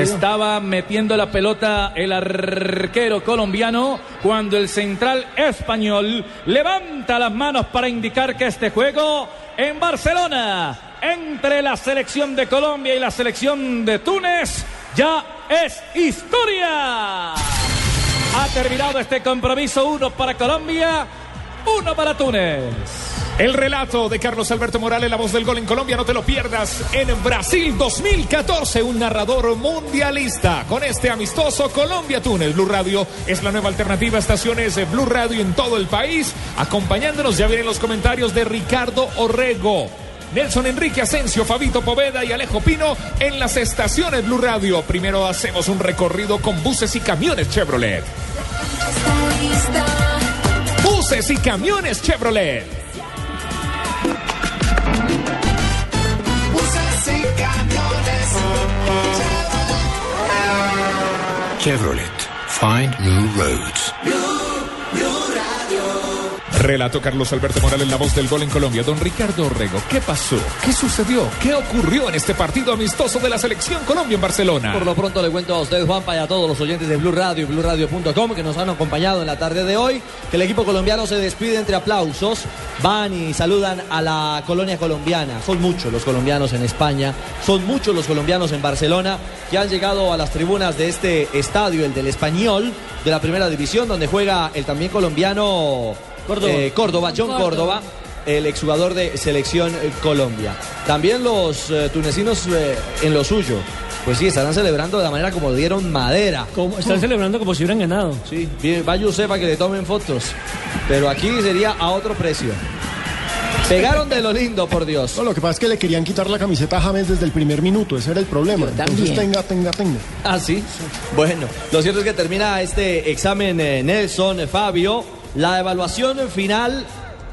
Estaba metiendo la pelota el arquero colombiano cuando el central español levanta las manos para indicar que este juego en Barcelona entre la selección de Colombia y la selección de Túnez ya es historia. Ha terminado este compromiso, uno para Colombia, uno para Túnez. El relato de Carlos Alberto Morales, la voz del gol en Colombia, no te lo pierdas. En Brasil 2014, un narrador mundialista. Con este amistoso Colombia-Túnez, Blue Radio es la nueva alternativa a estaciones de Blue Radio en todo el país. Acompañándonos, ya vienen los comentarios de Ricardo Orrego. Nelson Enrique Asensio, Fabito Poveda y Alejo Pino en las estaciones Blue Radio. Primero hacemos un recorrido con buses y camiones Chevrolet. Buses y camiones Chevrolet. Chevrolet. Find new roads. Relato Carlos Alberto Morales, la voz del gol en Colombia. Don Ricardo Orrego, ¿qué pasó? ¿Qué sucedió? ¿Qué ocurrió en este partido amistoso de la selección Colombia en Barcelona? Por lo pronto le cuento a usted, Juanpa, y a todos los oyentes de Blue Radio y BlueRadio.com que nos han acompañado en la tarde de hoy, que el equipo colombiano se despide entre aplausos, van y saludan a la colonia colombiana. Son muchos los colombianos en España, son muchos los colombianos en Barcelona que han llegado a las tribunas de este estadio, el del Español, de la primera división, donde juega el también colombiano Córdoba. eh, Córdoba, John Córdoba. El exjugador de Selección Colombia. También los eh, tunecinos eh, en lo suyo. Pues sí, estarán celebrando de la manera como dieron madera. Como- están celebrando como si hubieran ganado. Sí, bien, vaya usted para que le tomen fotos. Pero aquí sería a otro precio. Pegaron de lo lindo, por Dios. No, lo que pasa es que le querían quitar la camiseta a James desde el primer minuto, ese era el problema. Entonces tenga, tenga, tenga. Ah, sí. Bueno, lo cierto es que termina este examen eh, Nelson, eh, Fabio. La evaluación final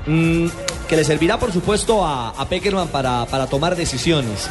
mm, que le servirá, por supuesto, a, Peckerman para, para tomar decisiones.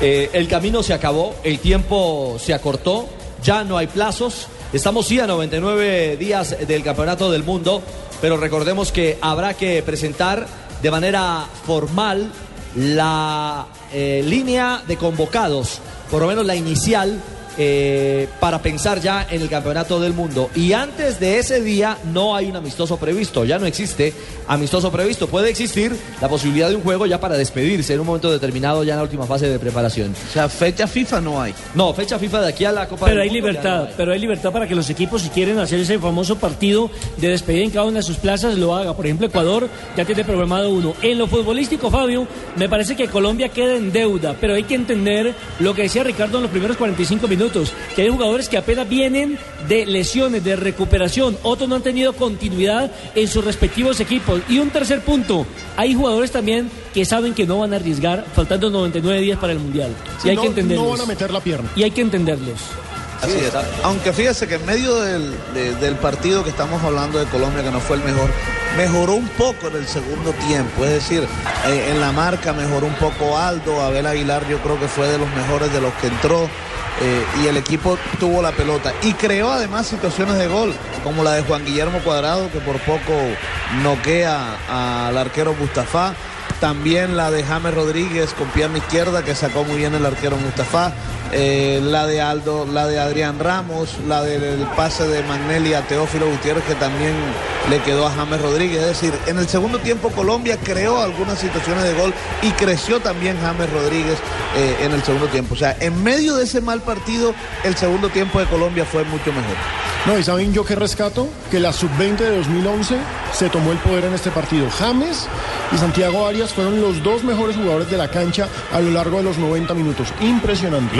Eh, el camino se acabó, el tiempo se acortó, ya no hay plazos. Estamos sí a 99 días del Campeonato del Mundo, pero recordemos que habrá que presentar de manera formal la eh, línea de convocados, por lo menos la inicial, eh, para pensar ya en el campeonato del mundo. Y antes de ese día no hay un amistoso previsto, ya no existe amistoso previsto. Puede existir la posibilidad de un juego ya para despedirse en un momento determinado, ya en la última fase de preparación. O sea, fecha FIFA no hay. No, fecha FIFA de aquí a la Copa Pero del hay Mundo libertad, no hay. pero hay libertad para que los equipos, si quieren hacer ese famoso partido de despedida en cada una de sus plazas, lo haga. Por ejemplo, Ecuador ya tiene programado uno. En lo futbolístico, Fabio, me parece que Colombia queda en deuda, pero hay que entender lo que decía Ricardo en los primeros 45 minutos, que hay jugadores que apenas vienen de lesiones, de recuperación, otros no han tenido continuidad en sus respectivos equipos. Y un tercer punto, hay jugadores también que saben que no van a arriesgar faltando 99 días para el Mundial. Y hay no, que entenderlos. no van a meter la pierna. Y hay que entenderlos. Así es. Aunque fíjese que en medio del, de- del partido que estamos hablando de Colombia, que no fue el mejor, mejoró un poco en el segundo tiempo. Es decir, eh, en la marca mejoró un poco Aldo, Abel Aguilar yo creo que fue de los mejores de los que entró. eh, y el equipo tuvo la pelota y creó además situaciones de gol como la de Juan Guillermo Cuadrado que por poco noquea al arquero Mustafa también la de James Rodríguez con pierna izquierda que sacó muy bien el arquero Mustafa. Eh, la de Aldo, la de Adrián Ramos, la del pase de Magnelli a Teófilo Gutiérrez que también le quedó a James Rodríguez. Es decir, en el segundo tiempo Colombia creó algunas situaciones de gol y creció también James Rodríguez eh, en el segundo tiempo. O sea, en medio de ese mal partido, el segundo tiempo de Colombia fue mucho mejor. No, y saben yo qué rescato, que la sub-20 de 2011 se tomó el poder en este partido. James y Santiago Arias fueron los dos mejores jugadores de la cancha a lo largo de los 90 minutos. Impresionante.